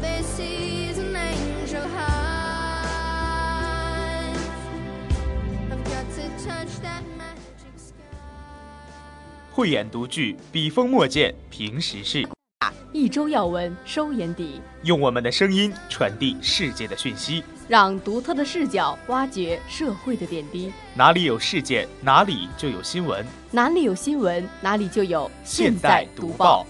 They see is an angel high. I've got to touch that magic sky. 慧眼独具，笔锋墨见平时事，一周要闻收眼底，用我们的声音传递世界的讯息。让独特的视角挖掘社会的点滴。哪里有事件，哪里就有新闻。哪里有新闻，哪里就有现代读报。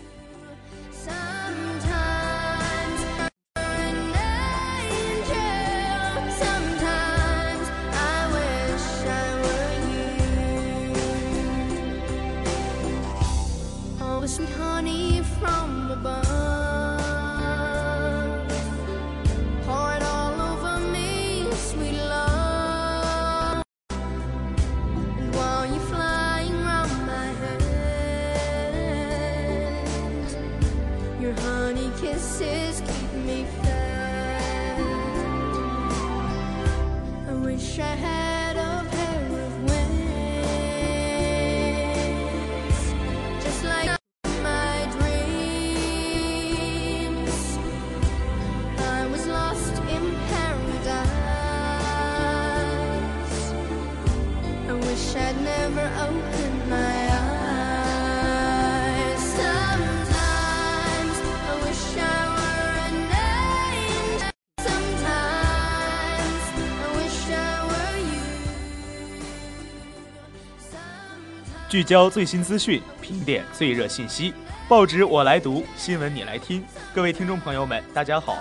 聚焦最新资讯，评点最热信息，报纸我来读，新闻你来听。各位听众朋友们，大家好，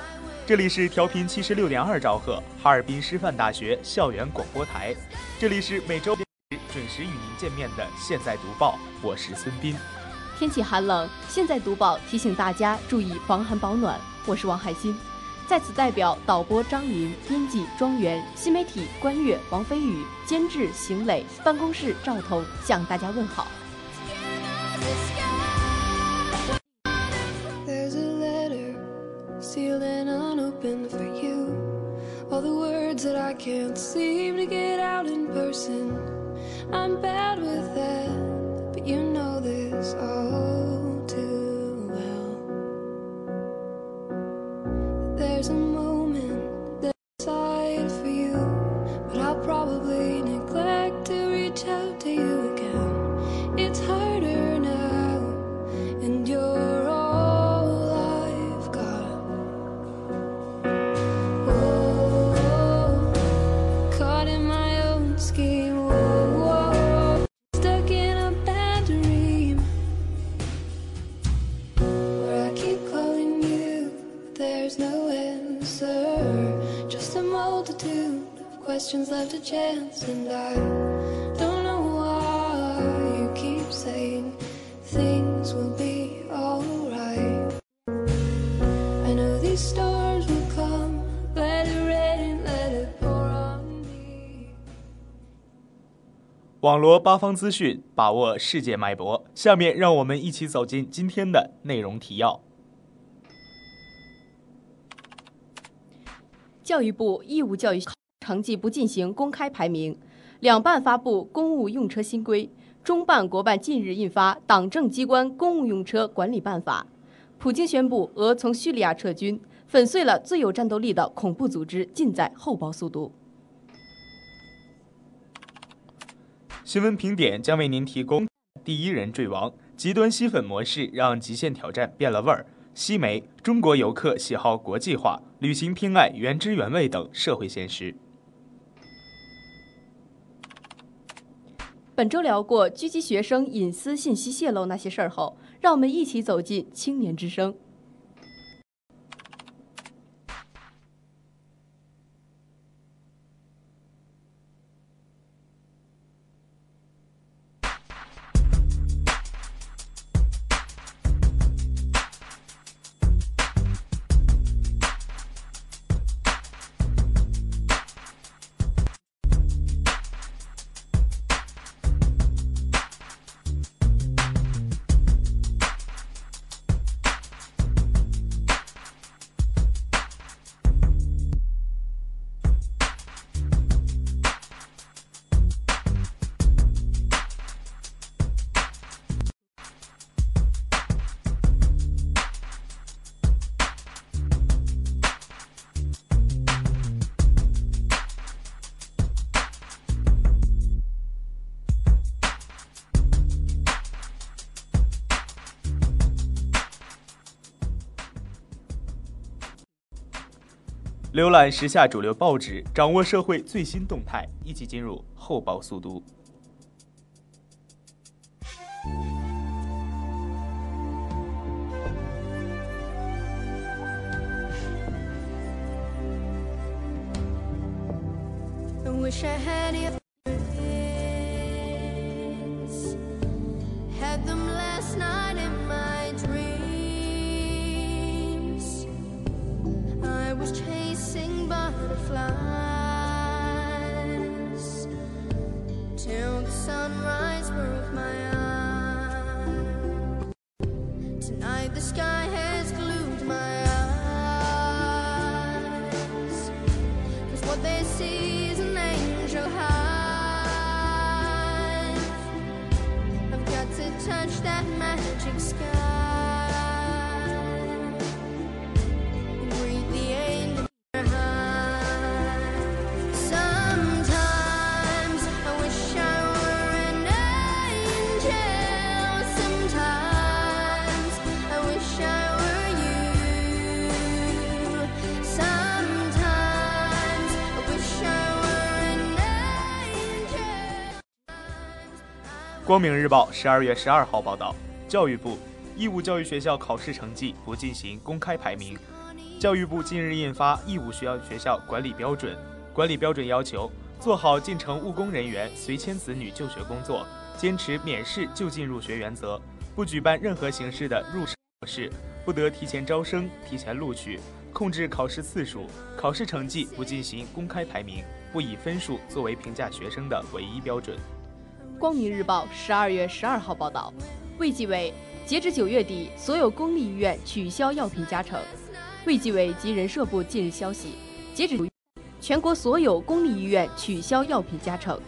这里是调频七十六点二兆赫，哈尔滨师范大学校园广播台，这里是每周准时与您见面的《现在读报》，我是孙斌。天气寒冷，现在读报提醒大家注意防寒保暖。我是王海鑫，在此代表导播张林、编辑庄园、新媒体关悦、王飞宇、监制邢磊、办公室赵彤向大家问好。There's a letter sealed and unopened for you. All the words that I can't seem to get out in person. I'm bad with that, but you know this all chance, and I don't know why you keep saying things will be alright. I know these stars will come, let it rain, let it pour on me. 网罗八方资讯，把握世界脉搏。下面让我们一起走进今天的内容提要。教育部义务教育成绩不进行公开排名，两办发布公务用车新规，中办国办近日印发《党政机关公务用车管理办法》。普京宣布俄从叙利亚撤军，粉碎了最有战斗力的恐怖组织，尽在后报速读。新闻评点将为您提供第一人坠亡、极端吸粉模式让极限挑战变了味儿。西媒：中国游客喜好国际化，旅行偏爱原汁原味等社会现实。本周聊过狙击学生隐私信息泄露那些事儿后，让我们一起走进青年之声。浏览时下主流报纸，掌握社会最新动态，一起进入厚报速读。Touch that magic sky. 光明日报十二月十二号报道，教育部义务教育学校考试成绩不进行公开排名。教育部近日印发《义务学校学校管理标准》，管理标准要求做好进城务工人员随迁子女就学工作，坚持免试就近入学原则，不举办任何形式的入试考试，不得提前招生、提前录取，控制考试次数，考试成绩不进行公开排名，不以分数作为评价学生的唯一标准。光明日报十二月十二号报道，卫计委截至九月底，所有公立医院取消药品加成。卫计委及人社部近日消息，截止全国所有公立医院取消药品加成。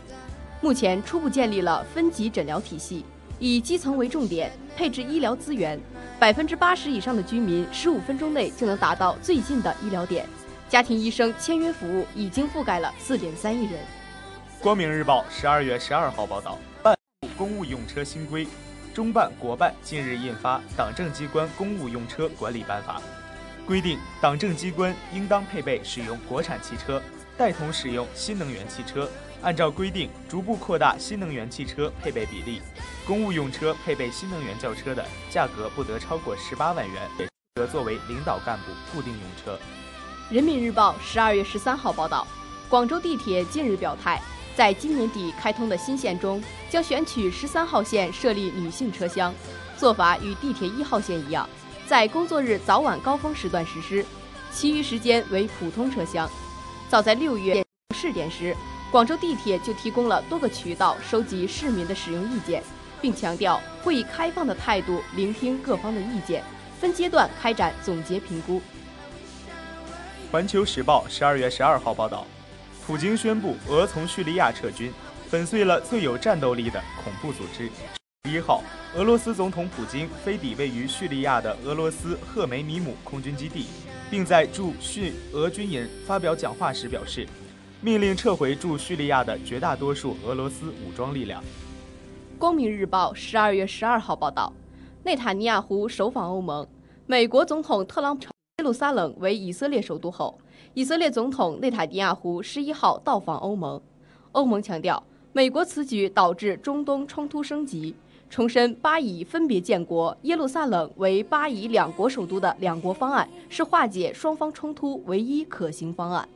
目前初步建立了分级诊疗体系，以基层为重点，配置医疗资源，百分之八十以上的居民十五分钟内就能达到最近的医疗点。家庭医生签约服务已经覆盖了四点三亿人。光明日报十二月十二号报道，办公务用车新规，中办国办近日印发《党政机关公务用车管理办法》，规定党政机关应当配备使用国产汽车，带头使用新能源汽车，按照规定逐步扩大新能源汽车配备比例。公务用车配备新能源轿车的价格不得超过十八万元，也不得作为领导干部固定用车。人民日报十二月十三号报道，广州地铁近日表态，在今年底开通的新线中，将选取十三号线设立女性车厢，做法与地铁一号线一样，在工作日早晚高峰时段实施，其余时间为普通车厢。早在六月试点时，广州地铁就提供了多个渠道收集市民的使用意见，并强调会以开放的态度聆听各方的意见，分阶段开展总结评估。环球时报十二月十二号报道，普京宣布俄从叙利亚撤军，粉碎了最有战斗力的恐怖组织。一号，俄罗斯总统普京飞抵位于叙利亚的俄罗斯赫梅米姆空军基地，并在驻叙俄军营发表讲话时表示，命令撤回驻叙利亚的绝大多数俄罗斯武装力量。光明日报十二月十二号报道，内塔尼亚胡首访欧盟，美国总统特朗普。耶路撒冷为以色列首都后，以色列总统内塔尼亚胡十一号到访欧盟。欧盟强调，美国此举导致中东冲突升级，重申巴以分别建国耶路撒冷为巴以两国首都的两国方案是化解双方冲突唯一可行方案。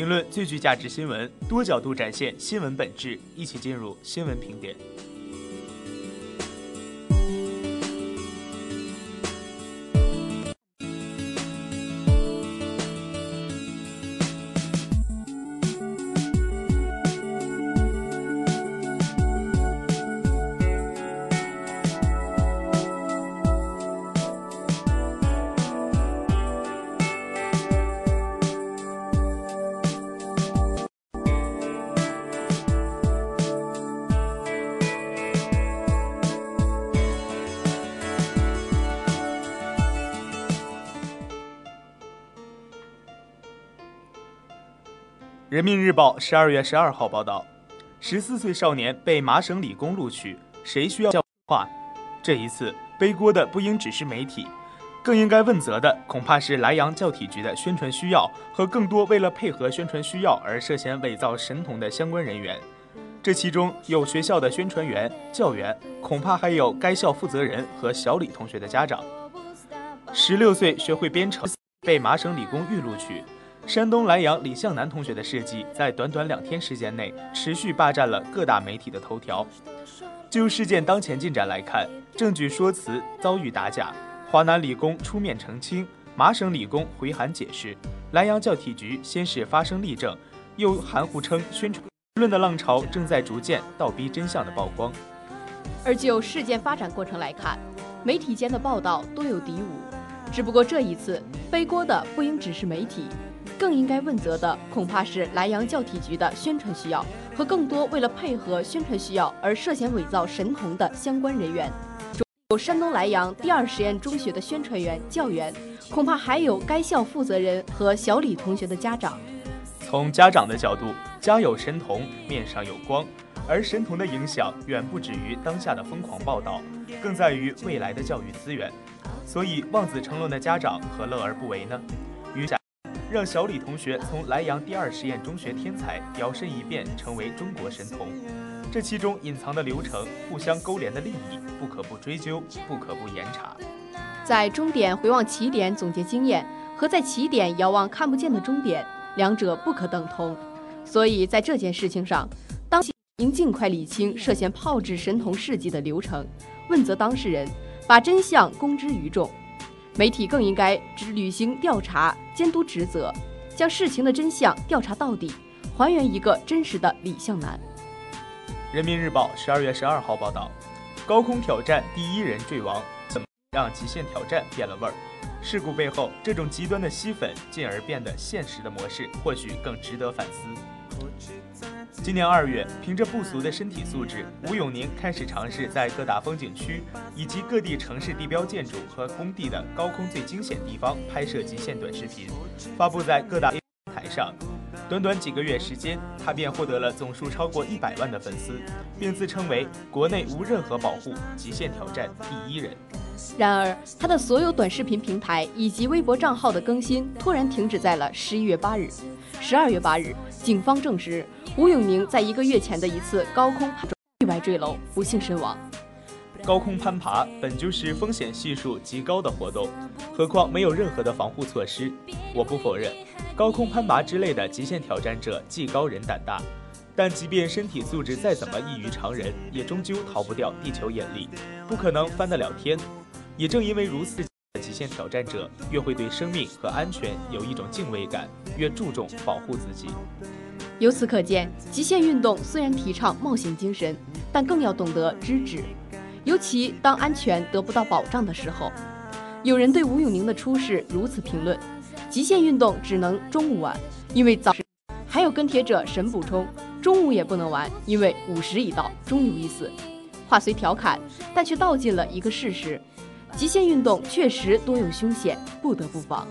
评论最具价值新闻，多角度展现新闻本质，一起进入新闻评点。人民日报十二月十二号报道，十四岁少年被麻省理工录取，谁需要教化？这一次背锅的不应只是媒体，更应该问责的恐怕是莱阳教体局的宣传需要和更多为了配合宣传需要而涉嫌伪造神童的相关人员。这其中有学校的宣传员、教员，恐怕还有该校负责人和小李同学的家长。十六岁学会编程，被麻省理工预录取。山东莱阳李向南同学的事迹，在短短两天时间内持续霸占了各大媒体的头条。就事件当前进展来看，证据说辞遭遇打假，华南理工出面澄清，麻省理工回函解释，莱阳教体局先是发声例证，又含糊称宣传论的浪潮正在逐渐倒逼真相的曝光。而就事件发展过程来看，媒体间的报道多有敌伍。只不过这一次背锅的不应只是媒体，更应该问责的恐怕是莱阳教体局的宣传需要和更多为了配合宣传需要而涉嫌伪造神童的相关人员。有山东莱阳第二实验中学的宣传员、教员，恐怕还有该校负责人和小李同学的家长。从家长的角度，家有神童，面上有光，而神童的影响远不止于当下的疯狂报道，更在于未来的教育资源。所以望子成龙的家长何乐而不为呢？让小李同学从莱阳第二实验中学天才摇身一变成为中国神童。这其中隐藏的流程、互相勾连的利益，不可不追究，不可不严查。在终点回望起点总结经验，和在起点遥望看不见的终点，两者不可等同。所以在这件事情上，当应尽快理清涉嫌炮制神童事迹的流程，问责当事人，把真相公之于众。媒体更应该只履行调查监督职责，将事情的真相调查到底，还原一个真实的李向南。人民日报十二月十二号报道，高空挑战第一人坠亡，怎么让极限挑战变了味儿？事故背后，这种极端的吸粉进而变得现实的模式，或许更值得反思。今年二月，凭着不俗的身体素质，吴永宁开始尝试在各大风景区以及各地城市地标建筑和工地的高空最惊险地方拍摄极限短视频，发布在各大平台上。短短几个月时间，他便获得了总数超过一百万的粉丝，并自称为国内无任何保护极限挑战第一人。然而，他的所有短视频平台以及微博账号的更新突然停止在了十一月八日。十二月八日，警方证实吴永宁在一个月前的一次高空意外坠楼，不幸身亡。高空攀爬本就是风险系数极高的活动，何况没有任何的防护措施。我不否认，高空攀爬之类的极限挑战者技高人胆大，但即便身体素质再怎么异于常人，也终究逃不掉地球引力，不可能翻得了天。也正因为如此，极限挑战者越会对生命和安全有一种敬畏感，越注重保护自己。由此可见，极限运动虽然提倡冒险精神，但更要懂得知止。尤其当安全得不到保障的时候，有人对吴永宁的出事如此评论：极限运动只能中午玩，因为早。还有跟帖者神补充：中午也不能玩，因为午时已到，终有一死。话虽调侃，但却道尽了一个事实：极限运动确实多有凶险，不得不防。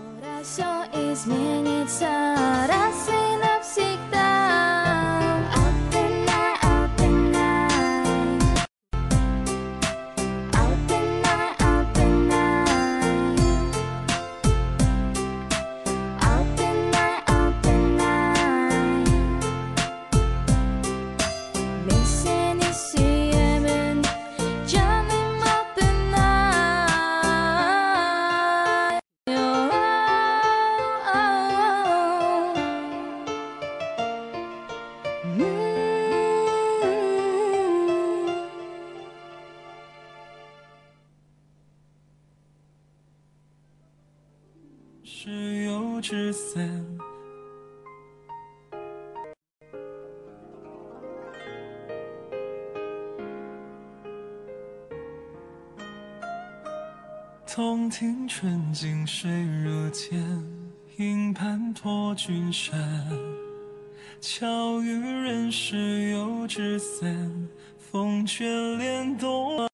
托君山。巧遇人时有纸伞，风卷帘动。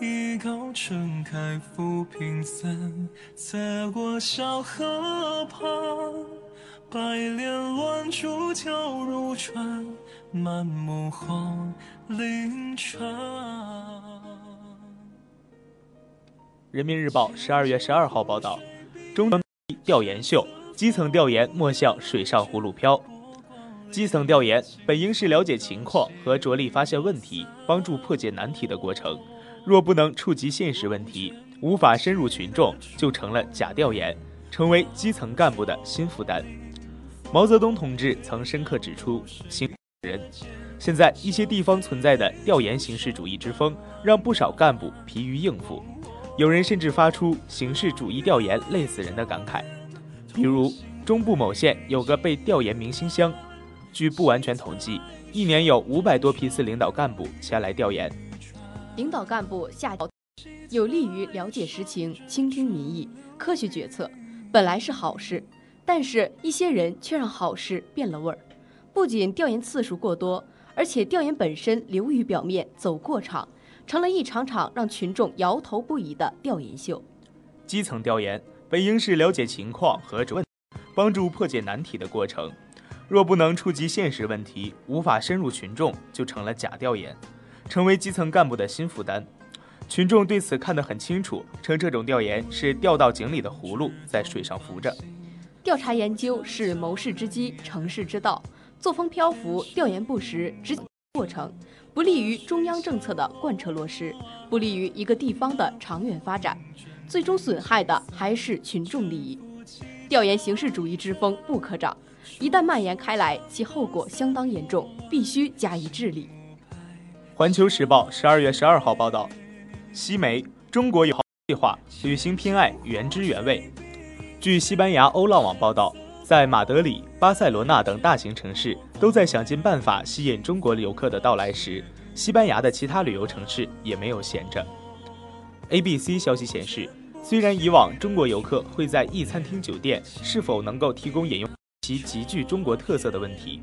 一高撑开浮萍散，侧过小河畔。白莲乱珠交如船，满目红菱川。人民日报十二月十二号报道，中调研秀，基层调研莫像水上葫芦飘。基层调研本应是了解情况和着力发现问题、帮助破解难题的过程，若不能触及现实问题，无法深入群众，就成了假调研，成为基层干部的新负担。毛泽东同志曾深刻指出：“新人，现在一些地方存在的调研形式主义之风，让不少干部疲于应付。”有人甚至发出“形式主义调研累死人”的感慨。比如，中部某县有个被调研明星乡，据不完全统计，一年有五百多批次领导干部前来调研。领导干部下有利于了解实情、倾听民意、科学决策，本来是好事，但是一些人却让好事变了味儿。不仅调研次数过多，而且调研本身流于表面，走过场。成了一场场让群众摇头不已的调研秀。基层调研本应是了解情况和问，帮助破解难题的过程。若不能触及现实问题，无法深入群众，就成了假调研，成为基层干部的新负担。群众对此看得很清楚，称这种调研是掉到井里的葫芦，在水上浮着。调查研究是谋事之基，成事之道。作风漂浮，调研不实，执过程。不利于中央政策的贯彻落实，不利于一个地方的长远发展，最终损害的还是群众利益。调研形式主义之风不可长，一旦蔓延开来，其后果相当严重，必须加以治理。环球时报十二月十二号报道，西媒中国有计划旅行偏爱原汁原味。据西班牙欧浪网报道。在马德里、巴塞罗那等大型城市都在想尽办法吸引中国游客的到来时，西班牙的其他旅游城市也没有闲着。ABC 消息显示，虽然以往中国游客会在一餐厅酒店是否能够提供饮用其极具中国特色的问题，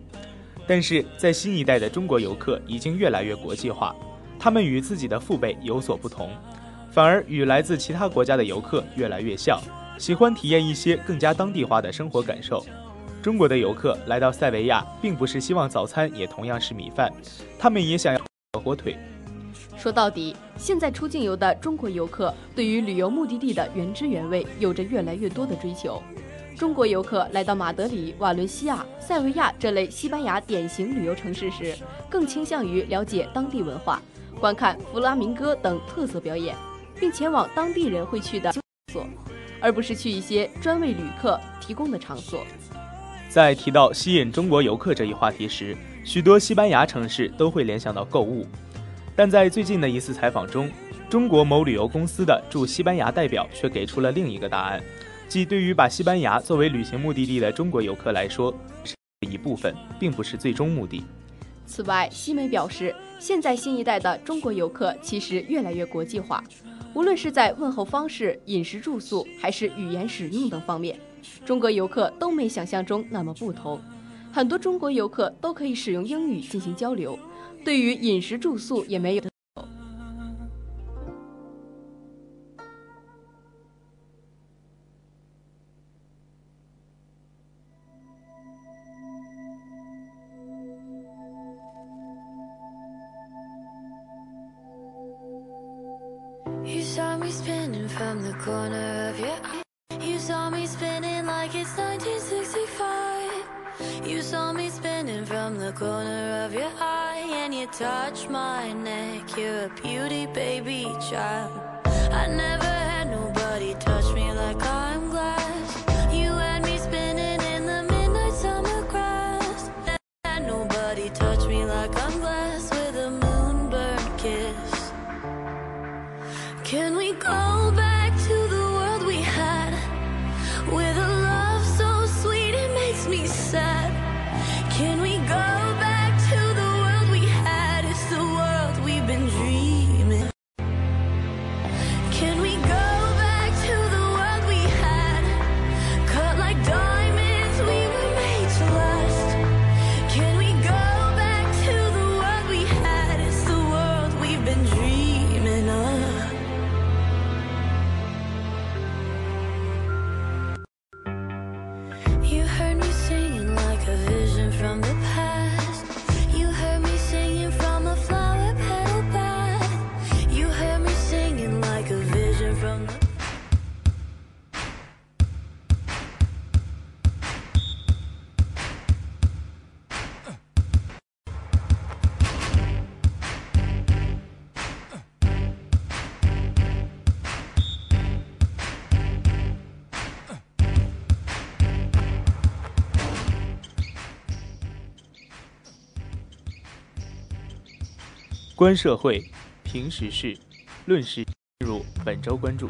但是在新一代的中国游客已经越来越国际化，他们与自己的父辈有所不同，反而与来自其他国家的游客越来越像。喜欢体验一些更加当地化的生活感受。中国的游客来到塞维亚，并不是希望早餐也同样是米饭，他们也想要火腿。说到底，现在出境游的中国游客对于旅游目的地的原汁原味有着越来越多的追求。中国游客来到马德里、瓦伦西亚、塞维亚这类西班牙典型旅游城市时，更倾向于了解当地文化，观看弗拉明戈等特色表演，并前往当地人会去的场所。而不是去一些专为旅客提供的场所。在提到吸引中国游客这一话题时，许多西班牙城市都会联想到购物。但在最近的一次采访中，中国某旅游公司的驻西班牙代表却给出了另一个答案，即对于把西班牙作为旅行目的地的中国游客来说，是一部分，并不是最终目的。此外，西媒表示，现在新一代的中国游客其实越来越国际化。无论是在问候方式、饮食住宿，还是语言使用等方面，中国游客都没想象中那么不同。很多中国游客都可以使用英语进行交流，对于饮食住宿也没有。观社会，评时事，论时。进入本周关注。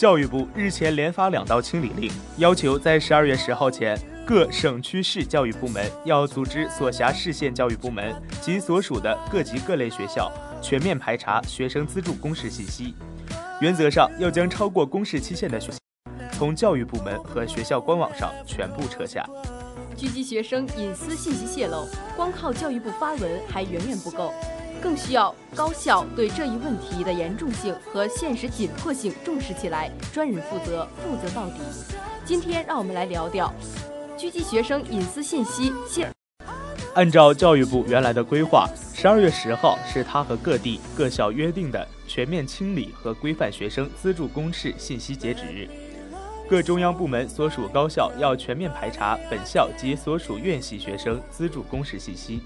教育部日前连发两道清理令，要求在十二月十号前，各省区市教育部门要组织所辖市县教育部门及所属的各级各类学校全面排查学生资助公示信息，原则上要将超过公示期限的学从教育部门和学校官网上全部撤下。狙击学生隐私信息泄露，光靠教育部发文还远远不够。更需要高校对这一问题的严重性和现实紧迫性重视起来，专人负责，负责到底。今天让我们来聊聊狙击学生隐私信息现。按照教育部原来的规划，十二月十号是他和各地各校约定的全面清理和规范学生资助公示信息截止日。各中央部门所属高校要全面排查本校及所属院系学生资助公示信息。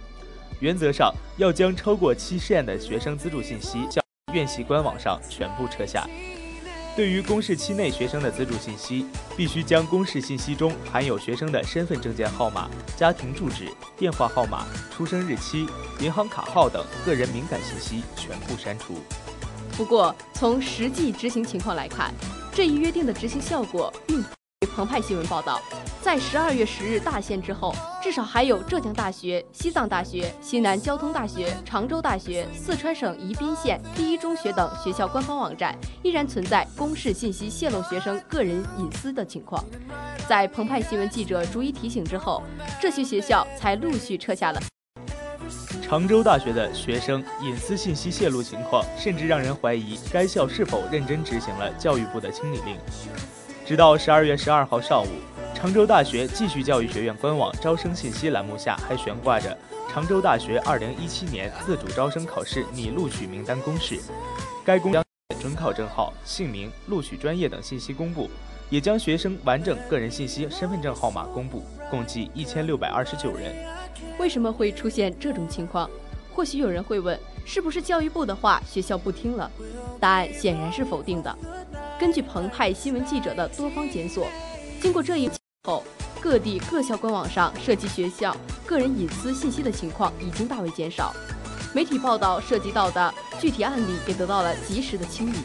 原则上要将超过期限的学生资助信息向院系官网上全部撤下。对于公示期内学生的资助信息，必须将公示信息中含有学生的身份证件号码、家庭住址、电话号码、出生日期、银行卡号等个人敏感信息全部删除。不过，从实际执行情况来看，这一约定的执行效果并。澎湃新闻报道，在十二月十日大限之后，至少还有浙江大学、西藏大学、西南交通大学、常州大学、四川省宜宾县第一中学等学校官方网站依然存在公示信息泄露学生个人隐私的情况。在澎湃新闻记者逐一提醒之后，这些学校才陆续撤下了。常州大学的学生隐私信息泄露情况，甚至让人怀疑该校是否认真执行了教育部的清理令。直到十二月十二号上午，常州大学继续教育学院官网招生信息栏目下还悬挂着常州大学二零一七年自主招生考试拟录取名单公示。该公将准考证号、姓名、录取专业等信息公布，也将学生完整个人信息、身份证号码公布，共计一千六百二十九人。为什么会出现这种情况？或许有人会问，是不是教育部的话学校不听了？答案显然是否定的。根据澎湃新闻记者的多方检索，经过这一后，各地各校官网上涉及学校个人隐私信息的情况已经大为减少，媒体报道涉及到的具体案例也得到了及时的清理。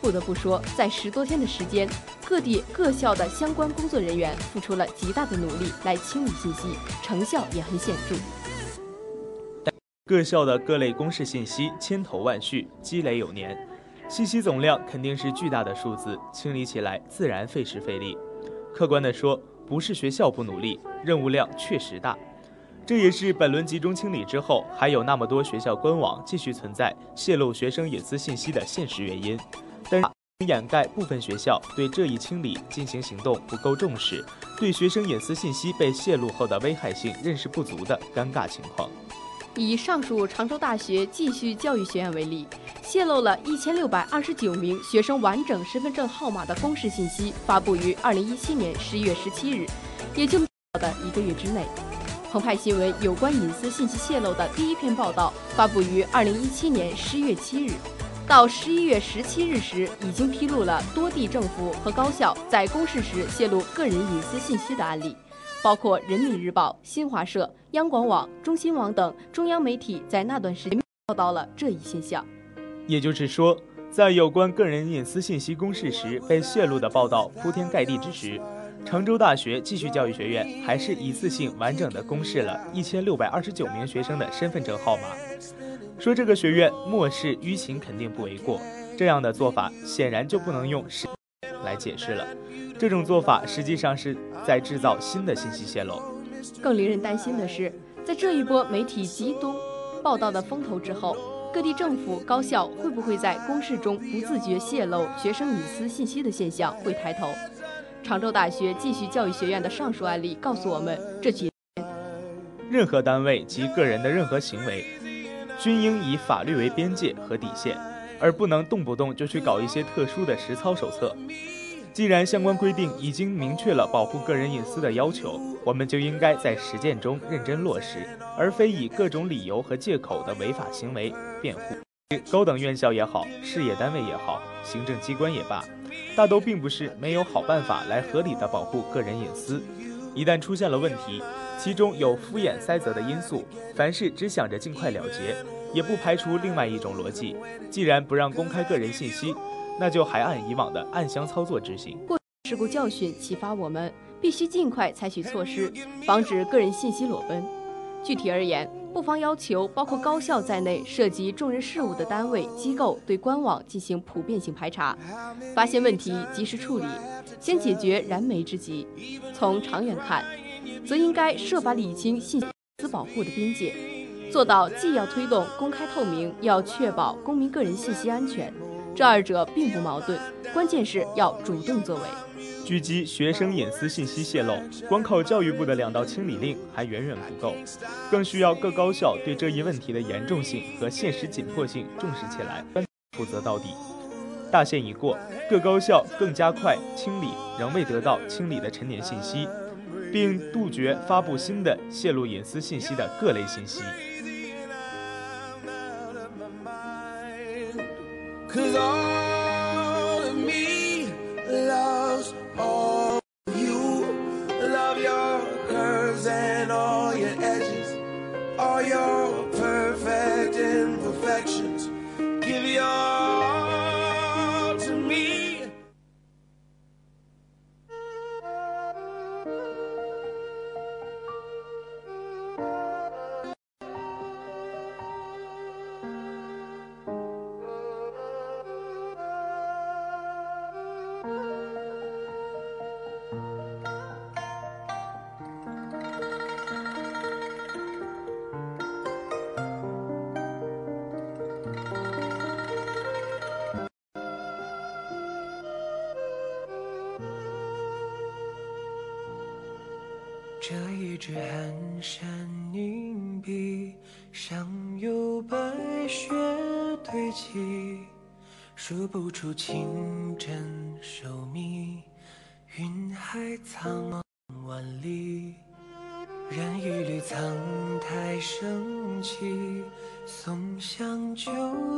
不得不说，在十多天的时间，各地各校的相关工作人员付出了极大的努力来清理信息，成效也很显著。各校的各类公示信息千头万绪，积累有年。信息总量肯定是巨大的数字，清理起来自然费时费力。客观地说，不是学校不努力，任务量确实大。这也是本轮集中清理之后，还有那么多学校官网继续存在泄露学生隐私信息的现实原因。但掩盖部分学校对这一清理进行行动不够重视，对学生隐私信息被泄露后的危害性认识不足的尴尬情况。以上述常州大学继续教育学院为例，泄露了一千六百二十九名学生完整身份证号码的公示信息，发布于二零一七年十一月十七日，也就的一个月之内。澎湃新闻有关隐私信息泄露的第一篇报道发布于二零一七年十月七日，到十一月十七日时，已经披露了多地政府和高校在公示时泄露个人隐私信息的案例。包括人民日报、新华社、央广网、中新网等中央媒体在那段时间报道了这一现象。也就是说，在有关个人隐私信息公示时被泄露的报道铺天盖地之时，常州大学继续教育学院还是一次性完整的公示了一千六百二十九名学生的身份证号码。说这个学院漠视舆情肯定不为过，这样的做法显然就不能用实来解释了。这种做法实际上是在制造新的信息泄露。更令人担心的是，在这一波媒体集中报道的风头之后，各地政府、高校会不会在公示中不自觉泄露学生隐私信息的现象会抬头？常州大学继续教育学院的上述案例告诉我们，这几任何单位及个人的任何行为，均应以法律为边界和底线，而不能动不动就去搞一些特殊的实操手册。既然相关规定已经明确了保护个人隐私的要求，我们就应该在实践中认真落实，而非以各种理由和借口的违法行为辩护。高等院校也好，事业单位也好，行政机关也罢，大都并不是没有好办法来合理的保护个人隐私。一旦出现了问题，其中有敷衍塞责的因素，凡事只想着尽快了结，也不排除另外一种逻辑：既然不让公开个人信息。那就还按以往的暗箱操作执行。事故教训启发我们，必须尽快采取措施，防止个人信息裸奔。具体而言，不妨要求包括高校在内涉及众人事务的单位机构对官网进行普遍性排查，发现问题及时处理，先解决燃眉之急。从长远看，则应该设法理清信息保护的边界，做到既要推动公开透明，要确保公民个人信息安全。这二者并不矛盾，关键是要主动作为。狙击学生隐私信息泄露，光靠教育部的两道清理令还远远不够，更需要各高校对这一问题的严重性和现实紧迫性重视起来，负责到底。大限已过，各高校更加快清理仍未得到清理的陈年信息，并杜绝发布新的泄露隐私信息的各类信息。云海苍茫万里，染一缕苍苔升起，松香就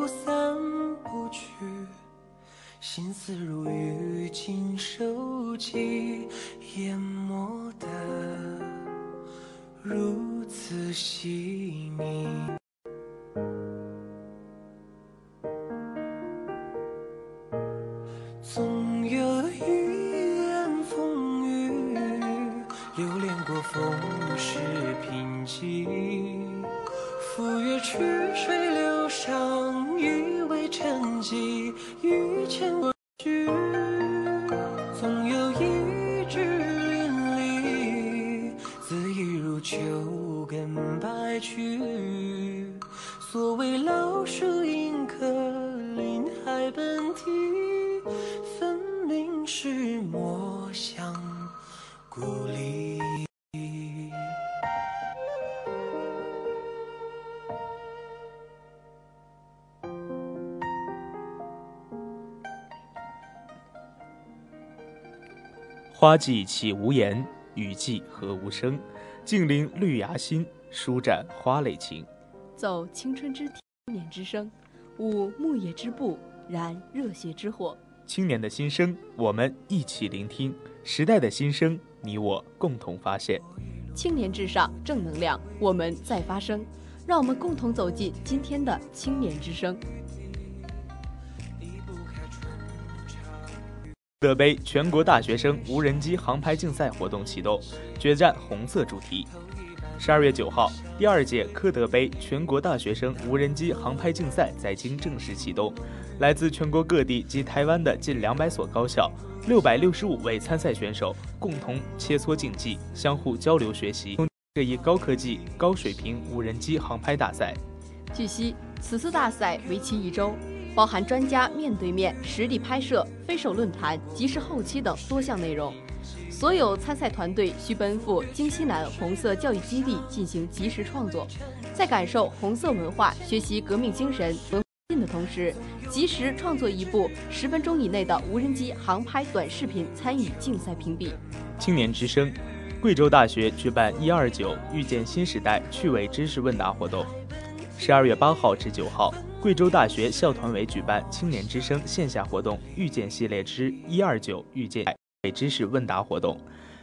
散不去。心思如雨尽收集，淹没的如此细腻。花季岂无言，雨季何无声？静聆绿芽心，舒展花蕾情。奏青春之青年之声，舞牧野之步，燃热血之火。青年的心声，我们一起聆听；时代的心声，你我共同发现。青年至上，正能量，我们在发声。让我们共同走进今天的青年之声。德杯全国大学生无人机航拍竞赛活动启动，决战红色主题。十二月九号，第二届科德杯全国大学生无人机航拍竞赛在京正式启动。来自全国各地及台湾的近两百所高校，六百六十五位参赛选手共同切磋竞技，相互交流学习这一高科技、高水平无人机航拍大赛。据悉。此次大赛为期一周，包含专家面对面、实地拍摄、飞手论坛、即时后期等多项内容。所有参赛团队需奔赴京西南红色教育基地进行即时创作，在感受红色文化、学习革命精神文化的同时，及时创作一部十分钟以内的无人机航拍短视频，参与竞赛评比。青年之声，贵州大学举办“一二九遇见新时代”趣味知识问答活动。十二月八号至九号，贵州大学校团委举办“青年之声”线下活动“遇见系列之一二九遇见”。知识问答活动，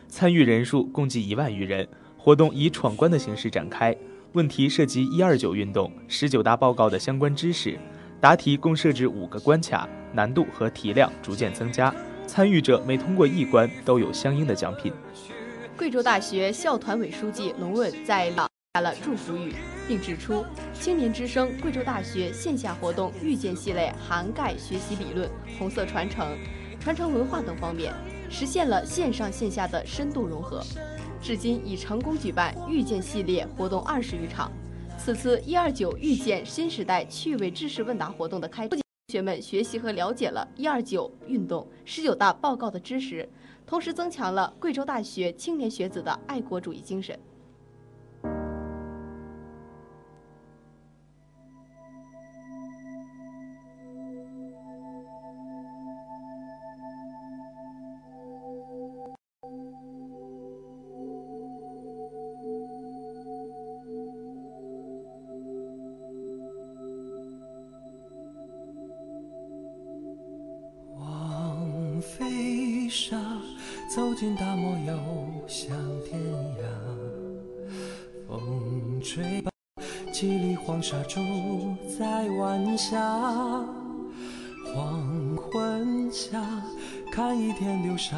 参与人数共计一万余人。活动以闯关的形式展开，问题涉及一二九运动、十九大报告的相关知识。答题共设置五个关卡，难度和题量逐渐增加。参与者每通过一关，都有相应的奖品。贵州大学校团委书记龙问在发了祝福语，并指出，青年之声贵州大学线下活动遇见系列涵盖学习理论、红色传承、传承文化等方面。实现了线上线下的深度融合，至今已成功举办遇见系列活动二十余场。此次一二九遇见新时代趣味知识问答活动的开，同学们学习和了解了一二九运动、十九大报告的知识，同时增强了贵州大学青年学子的爱国主义精神。走进大漠又向天涯，风吹吧，几粒黄沙住在晚霞。黄昏下，看一天流沙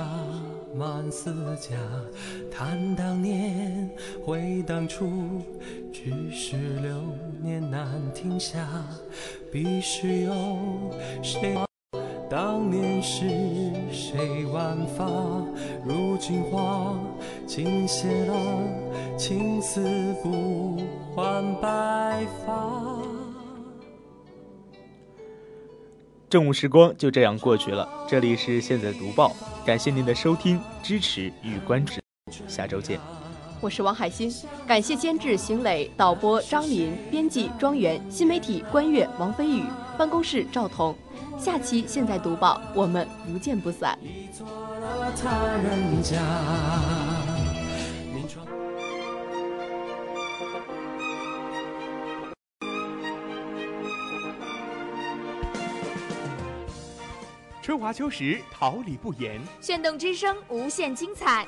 满四家。叹当年，回当初，只是流年难停下。彼时有谁？当年是谁挽发？如今花尽谢了，青丝不换白发。正午时光就这样过去了。这里是现在读报，感谢您的收听、支持与关注，下周见。我是王海鑫，感谢监制邢磊、导播张林、编辑庄园、新媒体关悦、王飞宇、办公室赵彤。下期现在读报，我们不见不散。春华秋实，桃李不言。炫动之声，无限精彩。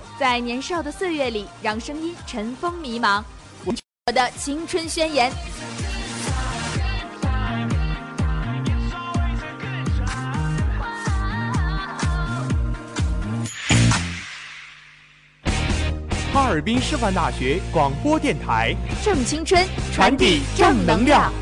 在年少的岁月里，让声音尘封迷茫。我的青春宣言。哈尔滨师范大学广播电台，正青春，传递正能量。